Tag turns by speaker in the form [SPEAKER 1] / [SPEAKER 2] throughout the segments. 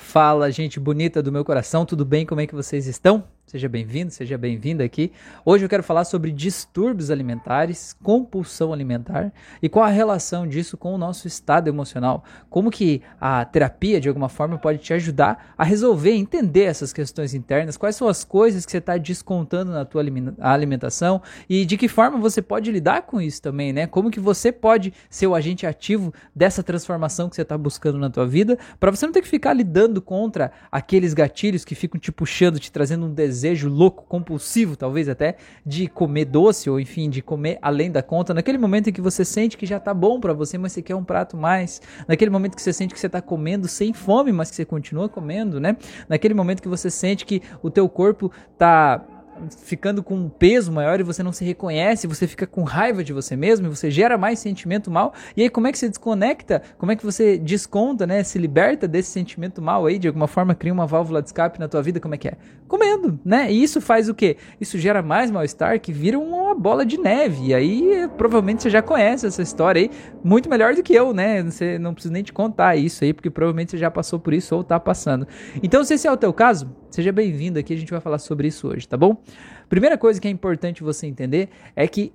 [SPEAKER 1] Fala, gente bonita do meu coração, tudo bem? Como é que vocês estão? Seja bem-vindo, seja bem-vinda aqui. Hoje eu quero falar sobre distúrbios alimentares, compulsão alimentar e qual a relação disso com o nosso estado emocional. Como que a terapia, de alguma forma, pode te ajudar a resolver, entender essas questões internas, quais são as coisas que você está descontando na tua alimentação e de que forma você pode lidar com isso também, né? Como que você pode ser o agente ativo dessa transformação que você está buscando na tua vida, para você não ter que ficar lidando contra aqueles gatilhos que ficam te puxando, te trazendo um desejo desejo louco, compulsivo, talvez até, de comer doce ou enfim, de comer além da conta, naquele momento em que você sente que já tá bom para você, mas você quer um prato mais, naquele momento que você sente que você tá comendo sem fome, mas que você continua comendo, né? Naquele momento que você sente que o teu corpo tá ficando com um peso maior e você não se reconhece, você fica com raiva de você mesmo você gera mais sentimento mal. E aí como é que você desconecta? Como é que você desconta, né? Se liberta desse sentimento mal aí, de alguma forma cria uma válvula de escape na tua vida, como é que é? Comendo, né? E isso faz o quê? Isso gera mais mal-estar que vira uma bola de neve. E aí provavelmente você já conhece essa história aí muito melhor do que eu, né? Você não precisa nem te contar isso aí, porque provavelmente você já passou por isso ou tá passando. Então, se esse é o teu caso, seja bem-vindo aqui, a gente vai falar sobre isso hoje, tá bom? Primeira coisa que é importante você entender é que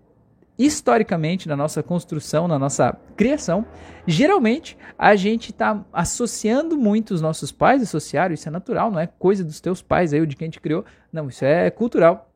[SPEAKER 1] historicamente na nossa construção, na nossa criação, geralmente a gente está associando muito os nossos pais, associaram, isso é natural, não é coisa dos teus pais aí, ou de quem te criou, não, isso é cultural.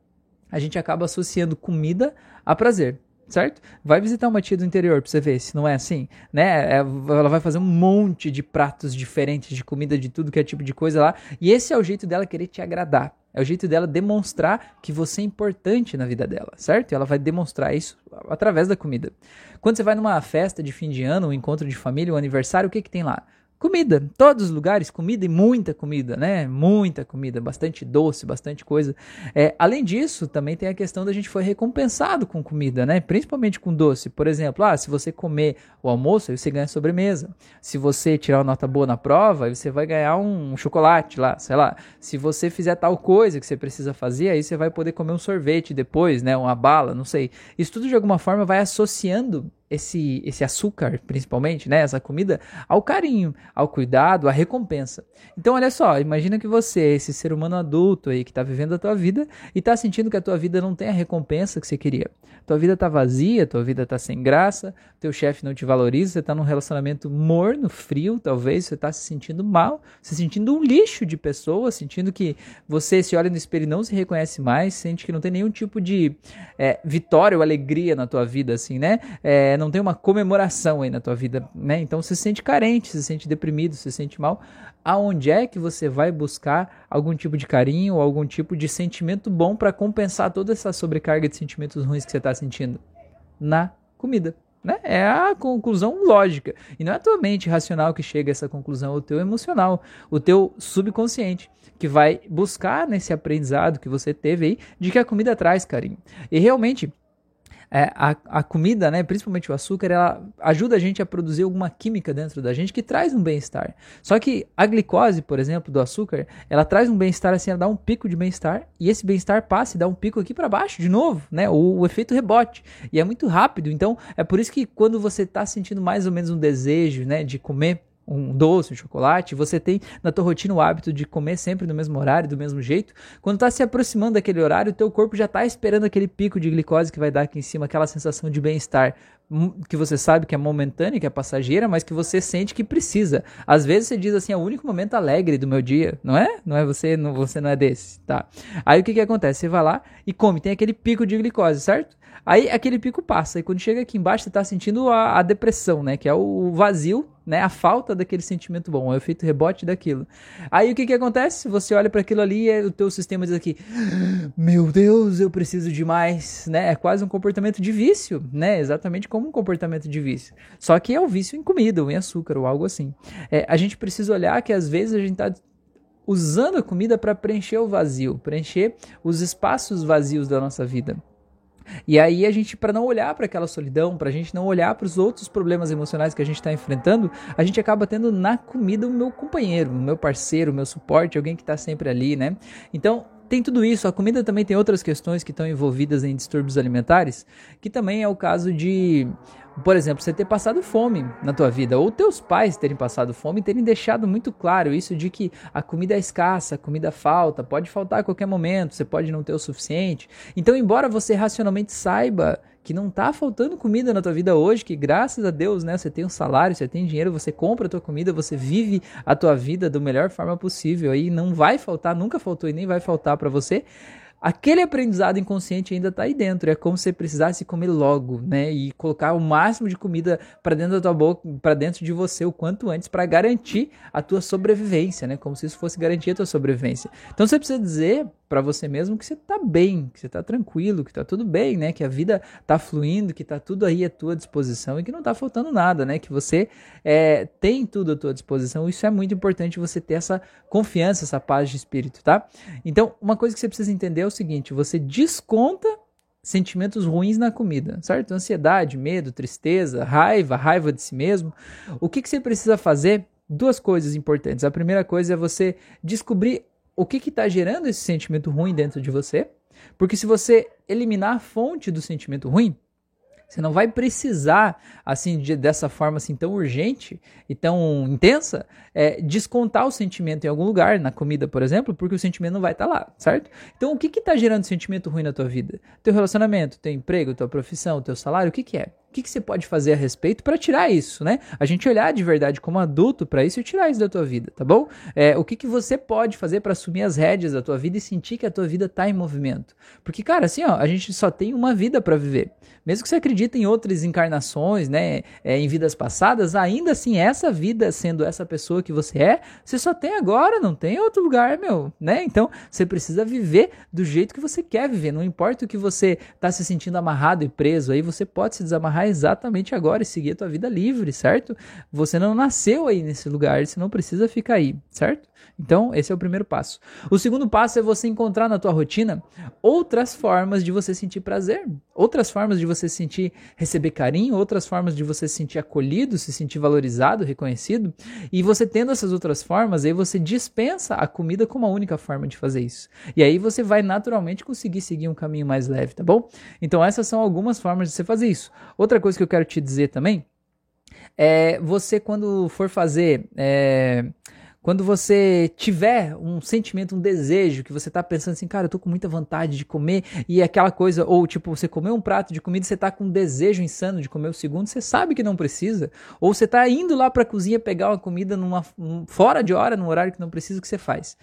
[SPEAKER 1] A gente acaba associando comida a prazer certo? Vai visitar uma tia do interior pra você ver se não é assim, né? É, ela vai fazer um monte de pratos diferentes, de comida, de tudo que é tipo de coisa lá, e esse é o jeito dela querer te agradar. É o jeito dela demonstrar que você é importante na vida dela, certo? E ela vai demonstrar isso através da comida. Quando você vai numa festa de fim de ano, um encontro de família, um aniversário, o que que tem lá? Comida, todos os lugares, comida e muita comida, né? Muita comida, bastante doce, bastante coisa. É, além disso, também tem a questão da gente foi recompensado com comida, né? Principalmente com doce. Por exemplo, ah, se você comer o almoço, aí você ganha sobremesa. Se você tirar uma nota boa na prova, aí você vai ganhar um chocolate lá, sei lá. Se você fizer tal coisa que você precisa fazer, aí você vai poder comer um sorvete depois, né? Uma bala, não sei. Isso tudo de alguma forma vai associando esse, esse açúcar, principalmente, né, essa comida, ao carinho, ao cuidado, à recompensa. Então, olha só, imagina que você, esse ser humano adulto aí que está vivendo a tua vida e está sentindo que a tua vida não tem a recompensa que você queria. Tua vida está vazia, tua vida está sem graça, teu chefe não te valoriza, você está num relacionamento morno, frio, talvez, você está se sentindo mal, se sentindo um lixo de pessoa, sentindo que você se olha no espelho e não se reconhece mais, sente que não tem nenhum tipo de é, vitória ou alegria na tua vida, assim, né? É, não tem uma comemoração aí na tua vida, né? Então você se sente carente, se sente deprimido, se sente mal. Aonde é que você vai buscar algum tipo de carinho algum tipo de sentimento bom para compensar toda essa sobrecarga de sentimentos ruins que você está sentindo? Na comida. Né? É a conclusão lógica. E não é a tua mente racional que chega a essa conclusão, é o teu emocional, o teu subconsciente, que vai buscar nesse aprendizado que você teve aí de que a comida traz carinho. E realmente é, a, a comida, né, principalmente o açúcar, ela ajuda a gente a produzir alguma química dentro da gente que traz um bem-estar. Só que a glicose, por exemplo, do açúcar, ela traz um bem-estar assim, ela dá um pico de bem-estar e esse bem-estar passa e dá um pico aqui para baixo de novo, né? O, o, efeito rebote. E é muito rápido. Então, é por isso que quando você está sentindo mais ou menos um desejo, né, de comer um doce, um chocolate, você tem na tua rotina o hábito de comer sempre no mesmo horário, do mesmo jeito, quando está se aproximando daquele horário, o teu corpo já está esperando aquele pico de glicose que vai dar aqui em cima, aquela sensação de bem-estar hum, que você sabe que é momentânea, que é passageira, mas que você sente que precisa. Às vezes você diz assim, é o único momento alegre do meu dia, não é? Não é você, não, você não é desse, tá? Aí o que que acontece? Você vai lá e come, tem aquele pico de glicose, certo? Aí aquele pico passa, e quando chega aqui embaixo você está sentindo a, a, depressão, né? Que é o vazio, né? A falta daquele sentimento bom, é o efeito rebote daquilo. Aí o que que acontece? Você olha para aquilo ali e o teu sistema diz aqui, meu Deus, eu preciso de mais, né? É quase um comportamento de vício, né? Exatamente como um comportamento de vício. Só que é o vício em comida, ou em açúcar, ou algo assim. É, a gente precisa olhar que às vezes a gente está usando a comida para preencher o vazio, preencher os espaços vazios da nossa vida. E aí a gente, para não olhar para aquela solidão, para a gente não olhar para os outros problemas emocionais que a gente está enfrentando, a gente acaba tendo na comida o meu companheiro, o meu parceiro, o meu suporte, alguém que está sempre ali, né? Então tem tudo isso. A comida também tem outras questões que estão envolvidas em distúrbios alimentares, que também é o caso de, por exemplo, você ter passado fome na tua vida, ou teus pais terem passado fome e terem deixado muito claro isso de que a comida é escassa, a comida falta, pode faltar a qualquer momento, você pode não ter o suficiente. Então, embora você racionalmente saiba que não tá faltando comida na tua vida hoje, que graças a Deus, né, você tem um salário, você tem dinheiro, você compra a tua comida, você vive a tua vida da melhor forma possível, aí não vai faltar, nunca faltou e nem vai faltar para você aquele aprendizado inconsciente ainda está aí dentro. É como se você precisasse comer logo, né? E colocar o máximo de comida para dentro da tua boca, para dentro de você o quanto antes para garantir a tua sobrevivência, né? Como se isso fosse garantir a tua sobrevivência. Então você precisa dizer para você mesmo que você está bem, que você está tranquilo, que está tudo bem, né? Que a vida está fluindo, que está tudo aí à tua disposição e que não está faltando nada, né? Que você é, tem tudo à tua disposição. Isso é muito importante você ter essa confiança, essa paz de espírito, tá? Então, uma coisa que você precisa entender é o seguinte: você desconta sentimentos ruins na comida, certo? Ansiedade, medo, tristeza, raiva, raiva de si mesmo. O que, que você precisa fazer? Duas coisas importantes. A primeira coisa é você descobrir o que está gerando esse sentimento ruim dentro de você. Porque se você eliminar a fonte do sentimento ruim, você não vai precisar, assim, de, dessa forma assim tão urgente e tão intensa, é, descontar o sentimento em algum lugar, na comida, por exemplo, porque o sentimento não vai estar tá lá, certo? Então, o que está gerando sentimento ruim na tua vida? Teu relacionamento, teu emprego, tua profissão, teu salário, o que, que é? O que, que você pode fazer a respeito para tirar isso, né? A gente olhar de verdade como adulto para isso e tirar isso da tua vida, tá bom? É, o que, que você pode fazer para assumir as rédeas da tua vida e sentir que a tua vida tá em movimento? Porque, cara, assim, ó, a gente só tem uma vida para viver. Mesmo que você acredite em outras encarnações, né, é, em vidas passadas, ainda assim, essa vida sendo essa pessoa que você é, você só tem agora, não tem outro lugar, meu, né? Então, você precisa viver do jeito que você quer viver. Não importa o que você tá se sentindo amarrado e preso aí, você pode se desamarrar exatamente agora e seguir a tua vida livre, certo? Você não nasceu aí nesse lugar, você não precisa ficar aí, certo? Então, esse é o primeiro passo. O segundo passo é você encontrar na tua rotina outras formas de você sentir prazer, outras formas de você sentir receber carinho, outras formas de você se sentir acolhido, se sentir valorizado, reconhecido. E você tendo essas outras formas, aí você dispensa a comida como a única forma de fazer isso. E aí você vai naturalmente conseguir seguir um caminho mais leve, tá bom? Então, essas são algumas formas de você fazer isso. Outra coisa que eu quero te dizer também é você quando for fazer é, quando você tiver um sentimento, um desejo, que você tá pensando assim, cara, eu tô com muita vontade de comer, e aquela coisa, ou tipo, você comeu um prato de comida e você tá com um desejo insano de comer o segundo, você sabe que não precisa. Ou você tá indo lá pra cozinha pegar uma comida numa, fora de hora, num horário que não precisa, o que você faz?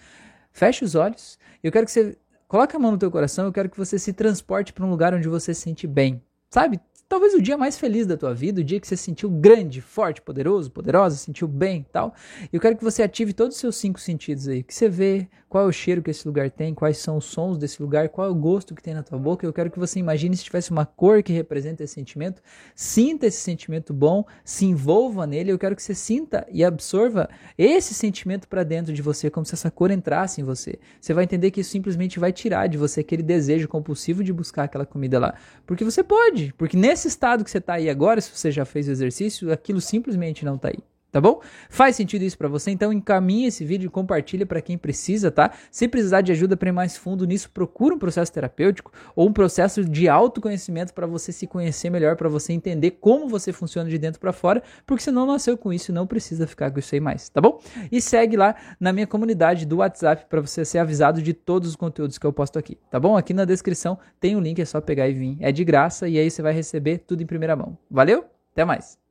[SPEAKER 1] Fecha os olhos, eu quero que você coloque a mão no teu coração, eu quero que você se transporte para um lugar onde você se sente bem. Sabe? Talvez o dia mais feliz da tua vida, o dia que você se sentiu grande, forte, poderoso, poderosa, sentiu bem e tal. Eu quero que você ative todos os seus cinco sentidos aí. Que você vê qual é o cheiro que esse lugar tem, quais são os sons desse lugar, qual é o gosto que tem na tua boca. Eu quero que você imagine se tivesse uma cor que representa esse sentimento. Sinta esse sentimento bom, se envolva nele. Eu quero que você sinta e absorva esse sentimento para dentro de você, como se essa cor entrasse em você. Você vai entender que isso simplesmente vai tirar de você aquele desejo compulsivo de buscar aquela comida lá. Porque você pode, porque nesse estado que você está aí agora, se você já fez o exercício, aquilo simplesmente não está aí tá bom? Faz sentido isso para você? Então encaminhe esse vídeo e compartilhe para quem precisa, tá? Se precisar de ajuda para ir mais fundo nisso, procura um processo terapêutico ou um processo de autoconhecimento para você se conhecer melhor, para você entender como você funciona de dentro para fora, porque você não nasceu com isso e não precisa ficar com isso aí mais, tá bom? E segue lá na minha comunidade do WhatsApp para você ser avisado de todos os conteúdos que eu posto aqui, tá bom? Aqui na descrição tem o um link, é só pegar e vir. É de graça e aí você vai receber tudo em primeira mão. Valeu? Até mais.